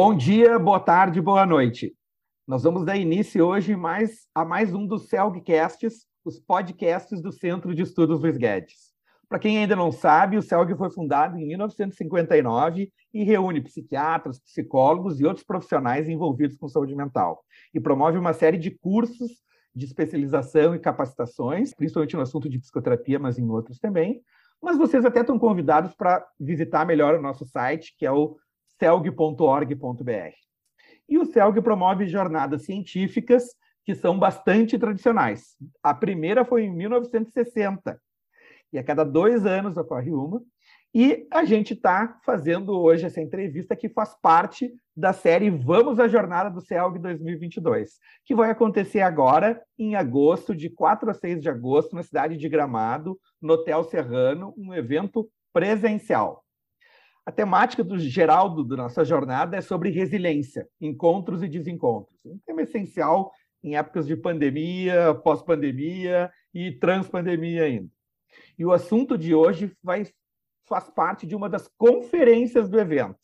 Bom dia, boa tarde, boa noite. Nós vamos dar início hoje mais, a mais um dos CELGcasts, os podcasts do Centro de Estudos Luiz Guedes. Para quem ainda não sabe, o CELG foi fundado em 1959 e reúne psiquiatras, psicólogos e outros profissionais envolvidos com saúde mental. E promove uma série de cursos de especialização e capacitações, principalmente no assunto de psicoterapia, mas em outros também. Mas vocês até estão convidados para visitar melhor o nosso site, que é o celg.org.br. E o CELG promove jornadas científicas que são bastante tradicionais. A primeira foi em 1960, e a cada dois anos ocorre uma. E a gente está fazendo hoje essa entrevista que faz parte da série Vamos à Jornada do CELG 2022, que vai acontecer agora, em agosto, de 4 a 6 de agosto, na cidade de Gramado, no Hotel Serrano, um evento presencial. A temática do geral da nossa jornada é sobre resiliência, encontros e desencontros. Um tema essencial em épocas de pandemia, pós-pandemia e transpandemia ainda. E o assunto de hoje vai, faz parte de uma das conferências do evento,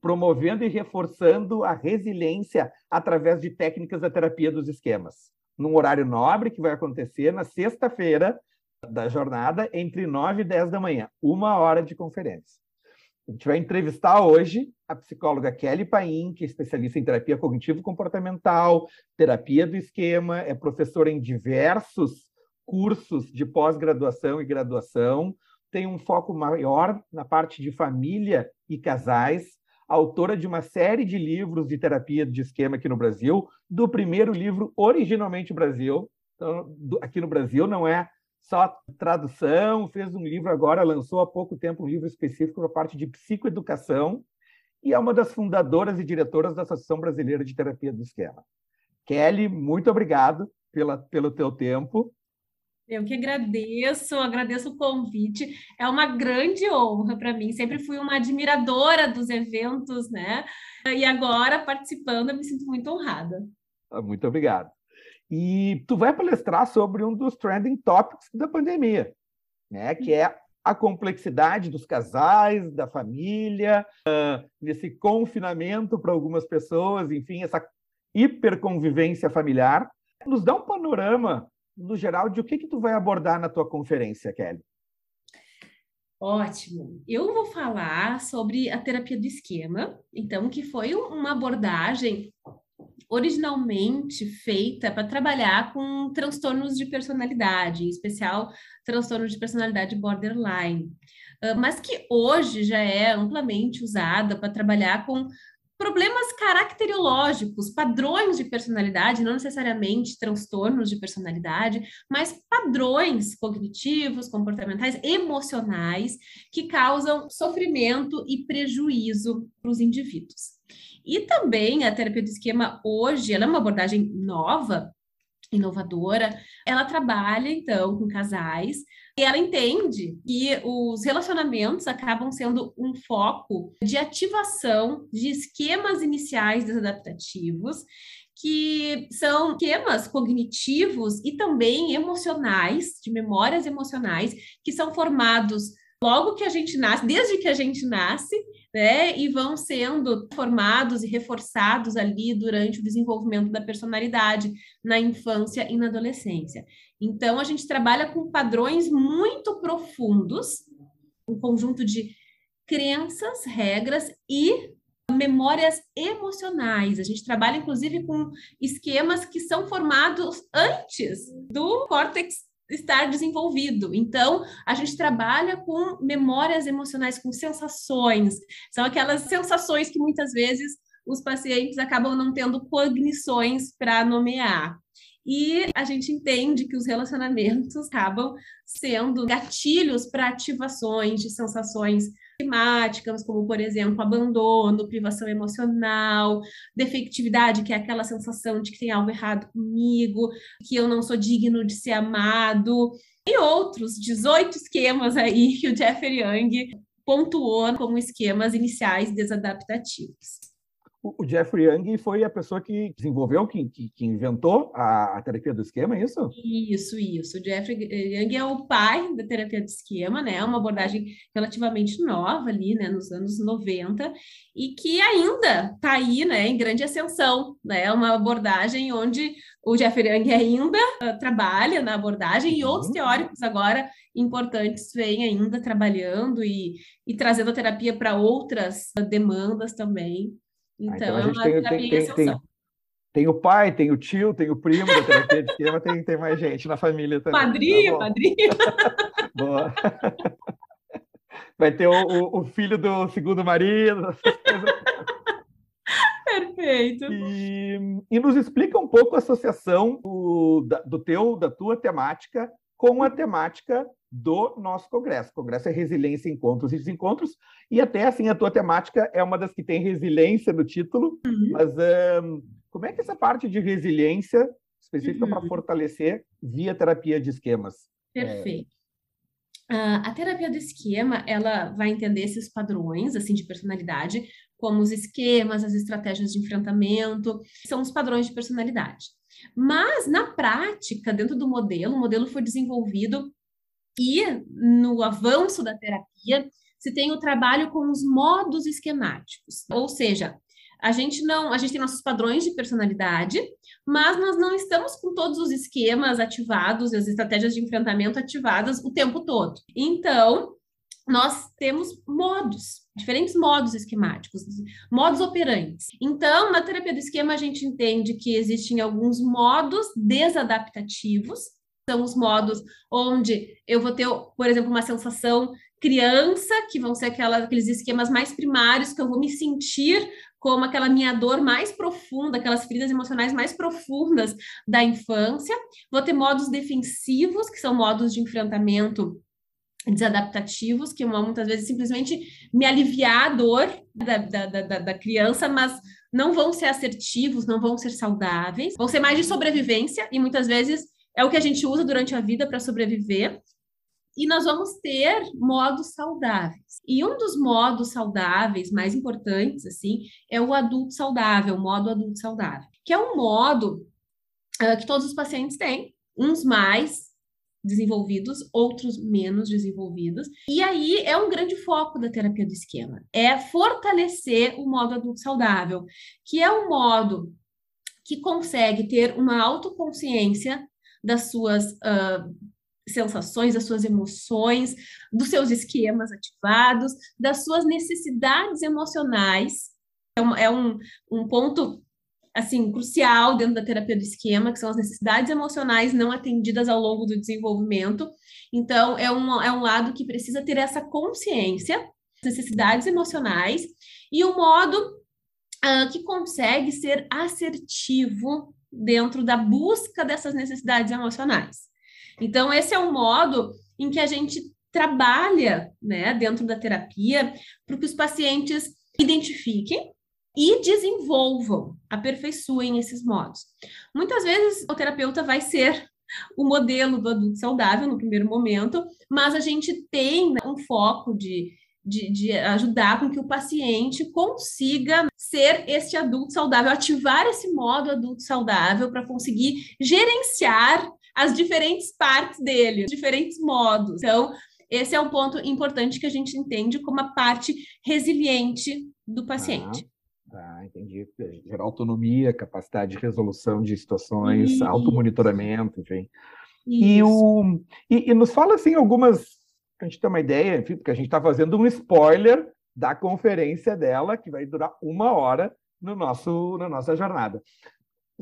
promovendo e reforçando a resiliência através de técnicas da terapia dos esquemas, num horário nobre que vai acontecer na sexta-feira da jornada, entre 9 e 10 da manhã, uma hora de conferência. A gente vai entrevistar hoje a psicóloga Kelly Paim, que é especialista em terapia cognitivo-comportamental, terapia do esquema, é professora em diversos cursos de pós-graduação e graduação, tem um foco maior na parte de família e casais, autora de uma série de livros de terapia de esquema aqui no Brasil, do primeiro livro originalmente Brasil, então, aqui no Brasil não é só tradução, fez um livro agora, lançou há pouco tempo um livro específico para a parte de psicoeducação e é uma das fundadoras e diretoras da Associação Brasileira de Terapia do Esquema. Kelly, muito obrigado pela, pelo teu tempo. Eu que agradeço, agradeço o convite. É uma grande honra para mim. Sempre fui uma admiradora dos eventos, né? E agora participando, eu me sinto muito honrada. Ah, muito obrigado. E tu vai palestrar sobre um dos trending topics da pandemia, né? Que é a complexidade dos casais, da família, uh, nesse confinamento para algumas pessoas, enfim, essa hiperconvivência familiar. Nos dá um panorama, no geral, de o que, que tu vai abordar na tua conferência, Kelly. Ótimo. Eu vou falar sobre a terapia do esquema, então, que foi uma abordagem originalmente feita para trabalhar com transtornos de personalidade, em especial transtorno de personalidade borderline, uh, mas que hoje já é amplamente usada para trabalhar com problemas caracterológicos, padrões de personalidade, não necessariamente transtornos de personalidade, mas padrões cognitivos, comportamentais, emocionais que causam sofrimento e prejuízo para os indivíduos. E também a terapia do esquema hoje, ela é uma abordagem nova, inovadora. Ela trabalha então com casais e ela entende que os relacionamentos acabam sendo um foco de ativação de esquemas iniciais desadaptativos que são esquemas cognitivos e também emocionais, de memórias emocionais, que são formados logo que a gente nasce, desde que a gente nasce, né? E vão sendo formados e reforçados ali durante o desenvolvimento da personalidade na infância e na adolescência. Então, a gente trabalha com padrões muito profundos, um conjunto de crenças, regras e memórias emocionais. A gente trabalha, inclusive, com esquemas que são formados antes do córtex estar desenvolvido. Então, a gente trabalha com memórias emocionais, com sensações. São aquelas sensações que muitas vezes os pacientes acabam não tendo cognições para nomear. E a gente entende que os relacionamentos acabam sendo gatilhos para ativações de sensações temáticas, como, por exemplo, abandono, privação emocional, defectividade, que é aquela sensação de que tem algo errado comigo, que eu não sou digno de ser amado, e outros 18 esquemas aí que o Jeffrey Young pontuou como esquemas iniciais desadaptativos. O Jeffrey Young foi a pessoa que desenvolveu, que, que, que inventou a, a, terapia do esquema, é isso? Isso, isso. O Jeffrey Young é o pai da terapia do esquema, né? É uma abordagem relativamente nova ali, né? Nos anos 90, e que ainda está aí, né? Em grande ascensão, né? É uma abordagem onde o Jeffrey Young ainda uh, trabalha na abordagem e outros uhum. teóricos agora importantes vêm ainda trabalhando e, e trazendo a terapia para outras demandas também. Então, ah, então a é gente tem, tem, tem, tem, tem, o pai, tem o tio, tem o primo da terapia de esquema, tem, tem mais gente na família também. Madrinha, tá madrinha. Boa. Vai ter o, o, o, filho do segundo marido. Perfeito. E, e, nos explica um pouco a associação do, da, do teu, da tua temática com a temática do nosso congresso. O congresso é resiliência, encontros e desencontros, e até assim a tua temática é uma das que tem resiliência no título, uhum. mas um, como é que essa parte de resiliência específica uhum. para fortalecer via terapia de esquemas? Perfeito. É... Uh, a terapia do esquema, ela vai entender esses padrões, assim, de personalidade, como os esquemas, as estratégias de enfrentamento, são os padrões de personalidade. Mas, na prática, dentro do modelo, o modelo foi desenvolvido e no avanço da terapia se tem o trabalho com os modos esquemáticos, ou seja, a gente não, a gente tem nossos padrões de personalidade, mas nós não estamos com todos os esquemas ativados e as estratégias de enfrentamento ativadas o tempo todo. Então, nós temos modos, diferentes modos esquemáticos, modos operantes. Então, na terapia do esquema, a gente entende que existem alguns modos desadaptativos, são os modos onde eu vou ter, por exemplo, uma sensação criança, que vão ser aquela, aqueles esquemas mais primários, que eu vou me sentir como aquela minha dor mais profunda, aquelas feridas emocionais mais profundas da infância. Vou ter modos defensivos, que são modos de enfrentamento desadaptativos, que vão muitas vezes simplesmente me aliviar a dor da, da, da, da criança, mas não vão ser assertivos, não vão ser saudáveis, vão ser mais de sobrevivência e muitas vezes é o que a gente usa durante a vida para sobreviver. E nós vamos ter modos saudáveis. E um dos modos saudáveis mais importantes, assim, é o adulto saudável, o modo adulto saudável, que é um modo uh, que todos os pacientes têm, uns mais desenvolvidos, outros menos desenvolvidos. E aí é um grande foco da terapia do esquema, é fortalecer o modo adulto saudável, que é um modo que consegue ter uma autoconsciência das suas uh, sensações, das suas emoções, dos seus esquemas ativados, das suas necessidades emocionais. É um, é um, um ponto assim crucial dentro da terapia do esquema, que são as necessidades emocionais não atendidas ao longo do desenvolvimento. Então, é um, é um lado que precisa ter essa consciência, necessidades emocionais, e o modo uh, que consegue ser assertivo dentro da busca dessas necessidades emocionais. Então, esse é um modo em que a gente trabalha né, dentro da terapia para que os pacientes identifiquem e desenvolvam, aperfeiçoem esses modos. Muitas vezes o terapeuta vai ser o modelo do adulto saudável no primeiro momento, mas a gente tem né, um foco de, de, de, ajudar com que o paciente consiga ser este adulto saudável, ativar esse modo adulto saudável para conseguir gerenciar as diferentes partes dele, os diferentes modos. Então, esse é um ponto importante que a gente entende como a parte resiliente do paciente. Ah. Tá, entendi. Gerar autonomia, capacidade de resolução de situações, Isso. automonitoramento, enfim. E, o, e, e, nos fala assim algumas, a gente ter uma ideia, enfim, porque a gente está fazendo um spoiler da conferência dela, que vai durar uma hora no nosso, na nossa jornada.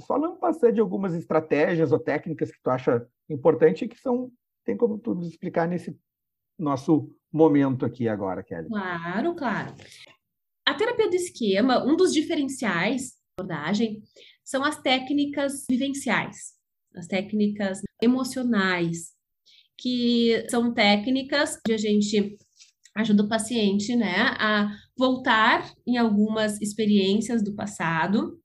Falando bastante de algumas estratégias ou técnicas que tu acha importante que são, tem como tu nos explicar nesse nosso momento aqui agora, Kelly? Claro, claro. A terapia do esquema, um dos diferenciais da abordagem são as técnicas vivenciais, as técnicas emocionais, que são técnicas de a gente ajuda o paciente, né, a voltar em algumas experiências do passado,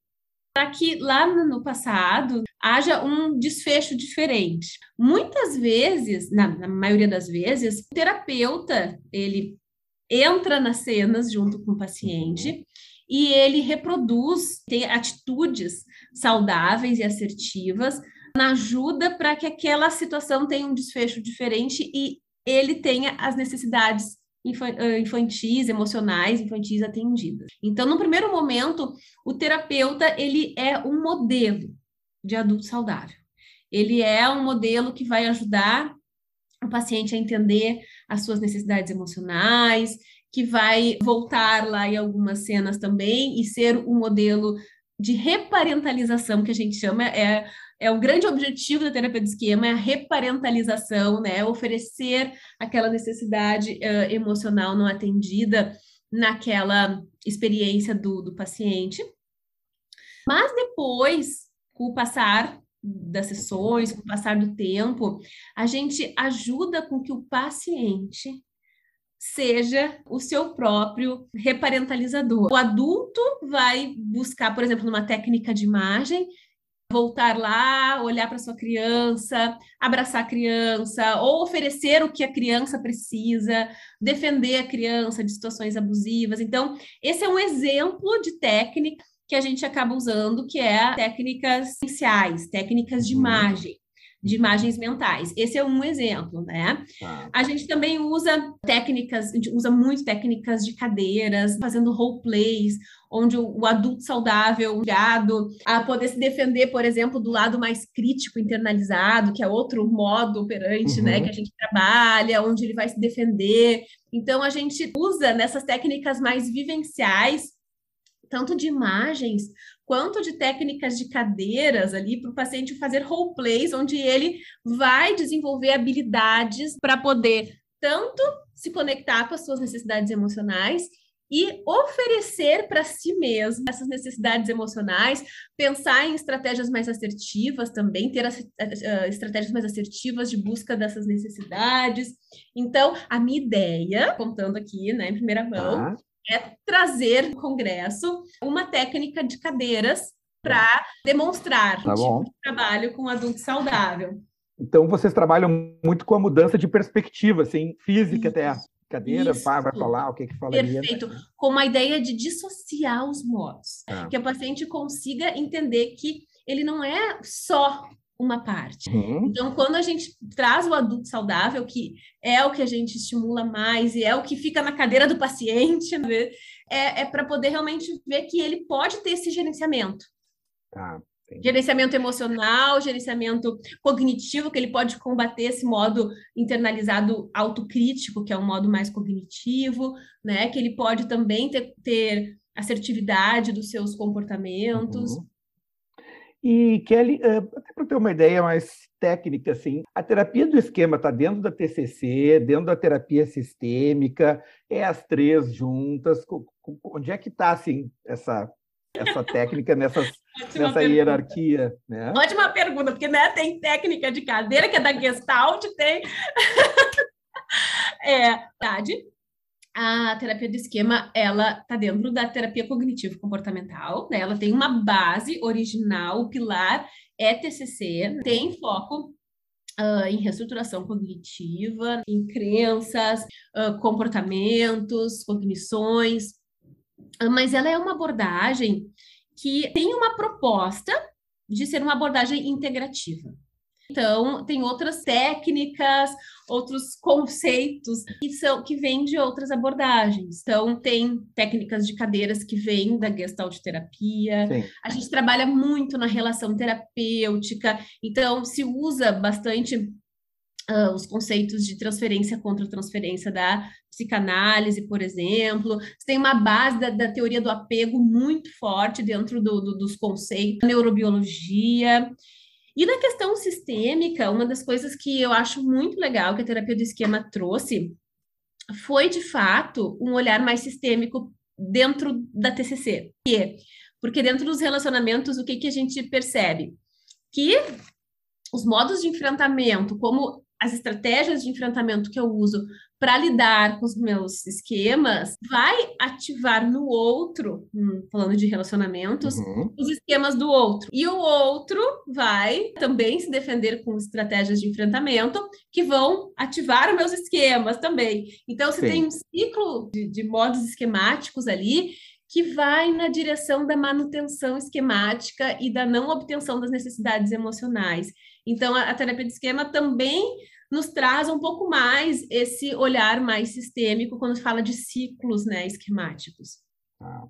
para que lá no passado haja um desfecho diferente. Muitas vezes, na, na maioria das vezes, o terapeuta ele entra nas cenas junto com o paciente e ele reproduz, tem atitudes saudáveis e assertivas na ajuda para que aquela situação tenha um desfecho diferente e ele tenha as necessidades infantis, emocionais, infantis atendidas. Então, no primeiro momento, o terapeuta ele é um modelo de adulto saudável. Ele é um modelo que vai ajudar o paciente a entender as suas necessidades emocionais, que vai voltar lá em algumas cenas também e ser um modelo de reparentalização que a gente chama é é o grande objetivo da terapia de esquema é a reparentalização, né? Oferecer aquela necessidade uh, emocional não atendida naquela experiência do, do paciente. Mas depois, com o passar das sessões, com o passar do tempo, a gente ajuda com que o paciente seja o seu próprio reparentalizador. O adulto vai buscar, por exemplo, numa técnica de imagem, voltar lá, olhar para sua criança, abraçar a criança, ou oferecer o que a criança precisa, defender a criança de situações abusivas. Então, esse é um exemplo de técnica que a gente acaba usando, que é técnicas essenciais, técnicas de uhum. imagem de imagens mentais. Esse é um exemplo, né? Ah. A gente também usa técnicas, a gente usa muito técnicas de cadeiras, fazendo role plays, onde o, o adulto saudável, ligado a poder se defender, por exemplo, do lado mais crítico internalizado, que é outro modo operante, uhum. né, que a gente trabalha, onde ele vai se defender. Então a gente usa nessas técnicas mais vivenciais tanto de imagens quanto de técnicas de cadeiras ali para o paciente fazer role plays, onde ele vai desenvolver habilidades para poder tanto se conectar com as suas necessidades emocionais e oferecer para si mesmo essas necessidades emocionais, pensar em estratégias mais assertivas também, ter as, uh, estratégias mais assertivas de busca dessas necessidades. Então, a minha ideia, contando aqui, né, em primeira mão, ah é trazer no Congresso uma técnica de cadeiras para demonstrar tá o tipo de trabalho com adulto saudável. Então, vocês trabalham muito com a mudança de perspectiva, assim, física Isso. até. Cadeira, pá, vai falar o que que fala Perfeito. Com uma ideia de dissociar os modos. Ah. Que a paciente consiga entender que ele não é só uma parte. Uhum. Então, quando a gente traz o adulto saudável, que é o que a gente estimula mais e é o que fica na cadeira do paciente, né? é, é para poder realmente ver que ele pode ter esse gerenciamento. Ah, gerenciamento emocional, gerenciamento cognitivo, que ele pode combater esse modo internalizado autocrítico, que é um modo mais cognitivo, né? Que ele pode também ter, ter assertividade dos seus comportamentos. Uhum. E, Kelly, eh, até para ter uma ideia mais técnica, assim, a terapia do esquema está dentro da TCC, dentro da terapia sistêmica, é as três juntas. Onde é que está, assim, essa, essa técnica nessas, nessa pergunta. hierarquia? Né? Ótima pergunta, porque né, tem técnica de cadeira, que é da Gestalt, tem... é, verdade a terapia do esquema, ela está dentro da terapia cognitivo-comportamental, né? Ela tem uma base original, o pilar é TCC, tem foco Uh, em reestruturação cognitiva, em crenças, uh, comportamentos, cognições, uh, mas ela é uma abordagem que tem uma proposta de ser uma abordagem integrativa. Então, tem outras técnicas, outros conceitos que são que vêm de outras abordagens. Então, tem técnicas de cadeiras que vêm da Gestalt terapia. Sim. A gente trabalha muito na relação terapêutica, então se usa bastante Uh, os conceitos de transferência contra transferência da psicanálise, por exemplo. Você tem uma base da, da teoria do apego muito forte dentro do, do, dos conceitos da neurobiologia. E na questão sistêmica, uma das coisas que eu acho muito legal que a terapia do esquema trouxe foi, de fato, um olhar mais sistêmico dentro da TCC. Por quê? Porque dentro dos relacionamentos, o que, que a gente percebe? Que os modos de enfrentamento, como as estratégias de enfrentamento que eu uso para lidar com os meus esquemas, vai ativar no outro, hum, falando de relacionamentos, uhum. os esquemas do outro. E o outro vai também se defender com estratégias de enfrentamento que vão ativar os meus esquemas também. Então, você Sim. tem um ciclo de, de modos esquemáticos ali que vai na direção da manutenção esquemática e da não obtenção das necessidades emocionais. Então, a, a terapia de esquema também nos traz um pouco mais esse olhar mais sistêmico quando fala de ciclos né, esquemáticos. Ah.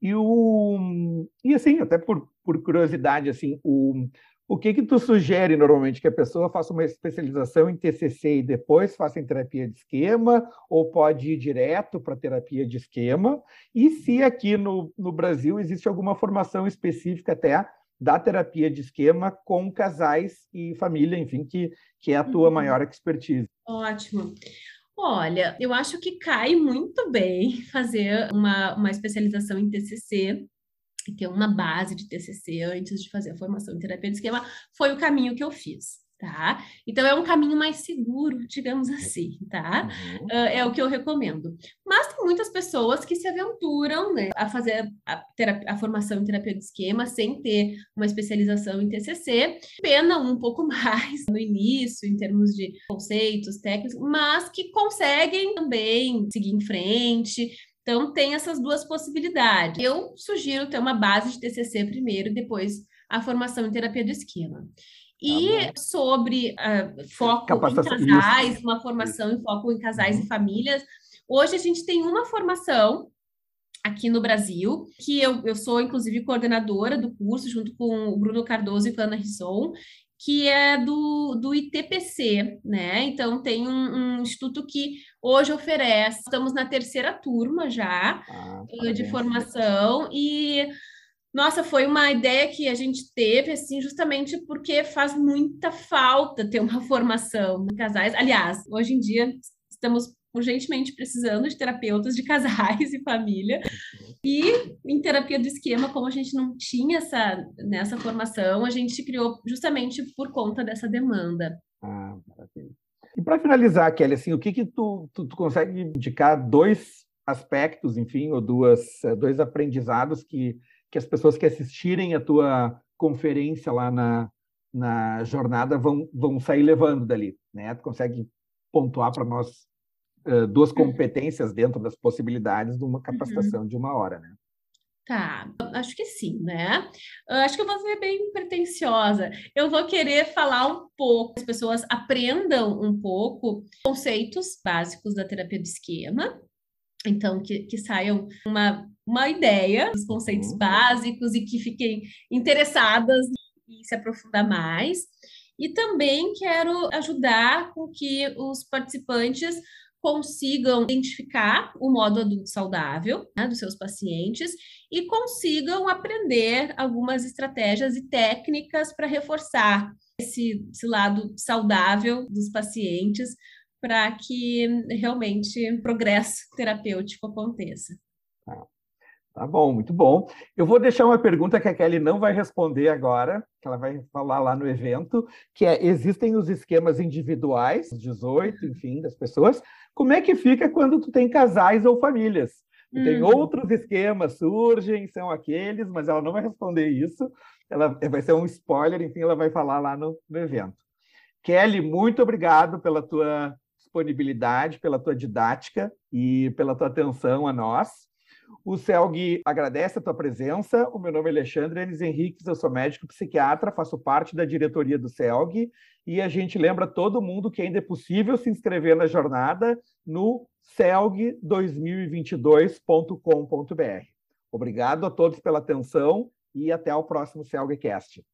E, o, e assim, até por, por curiosidade, assim, o, o que que tu sugere normalmente que a pessoa faça uma especialização em TCC e depois faça em terapia de esquema ou pode ir direto para terapia de esquema? E se aqui no, no Brasil existe alguma formação específica até da terapia de esquema com casais e família, enfim, que, que é a tua uhum. maior expertise. Ótimo. Olha, eu acho que cai muito bem fazer uma, uma especialização em TCC e ter uma base de TCC antes de fazer a formação em terapia de esquema foi o caminho que eu fiz tá? Então é um caminho mais seguro, digamos assim, tá? Uhum. Uh, é o que eu recomendo. Mas tem muitas pessoas que se aventuram né, a fazer a, terapia, a, formação em terapia de esquema sem ter uma especialização em TCC, pena um pouco mais no início, em termos de conceitos técnicos, mas que conseguem também seguir em frente. Então, tem essas duas possibilidades. Eu sugiro ter uma base de TCC primeiro, depois a formação em terapia do esquema. E tá sobre uh, foco em casais, isso. uma formação em foco em casais uhum. e famílias. Hoje a gente tem uma formação aqui no Brasil, que eu, eu sou, inclusive, coordenadora do curso, junto com o Bruno Cardoso e Ana Risson, que é do, do ITPC, né? Então, tem um, um, instituto que hoje oferece, estamos na terceira turma já ah, de formação, e nossa, foi uma ideia que a gente teve, assim, justamente porque faz muita falta ter uma formação em casais. Aliás, hoje em dia estamos urgentemente precisando de terapeutas de casais e família. E em terapia do esquema, como a gente não tinha essa nessa formação, a gente criou justamente por conta dessa demanda. Ah, maravilha. E para finalizar, Kelly, assim, o que que tu, tu, tu consegue indicar dois aspectos, enfim, ou duas, dois aprendizados que que as pessoas que assistirem a tua conferência lá na, na jornada vão, vão sair levando dali, né? Tu consegue pontuar para nós uh, duas uhum. competências dentro das possibilidades de uma capacitação uhum. de uma hora, né? Tá, acho que sim, né? acho que eu vou ser bem pretensiosa. Eu vou querer falar um pouco, as pessoas aprendam um pouco conceitos básicos da terapia do esquema, então, que, que saiam uma, uma ideia, os conceitos uhum. básicos e que fiquem interessadas em se aprofundar mais. E também quero ajudar com que os participantes consigam identificar o modo adulto saudável né, dos seus pacientes e consigam aprender algumas estratégias e técnicas para reforçar esse, esse lado saudável dos pacientes para que realmente progresso terapêutico aconteça. Tá. bom, muito bom. Eu vou deixar uma pergunta que a Kelly não vai responder agora, que ela vai falar lá no evento, que é: existem os esquemas individuais, 18, enfim, das pessoas. Como é que fica quando tu tem casais ou famílias? Hum. Tem outros esquemas, surgem, são aqueles, mas ela não vai responder isso. Ela vai ser um spoiler, enfim, ela vai falar lá no, no evento. Kelly, muito obrigado pela tua disponibilidade, pela tua didática e pela tua atenção a nós. O CELG agradece a tua presença. O meu nome é Alexandre Enes Henriques, eu sou médico psiquiatra, faço parte da diretoria do CELG e a gente lembra todo mundo que ainda é possível se inscrever na jornada no celg2022.com.br. Obrigado a todos pela atenção e até o próximo CELGcast.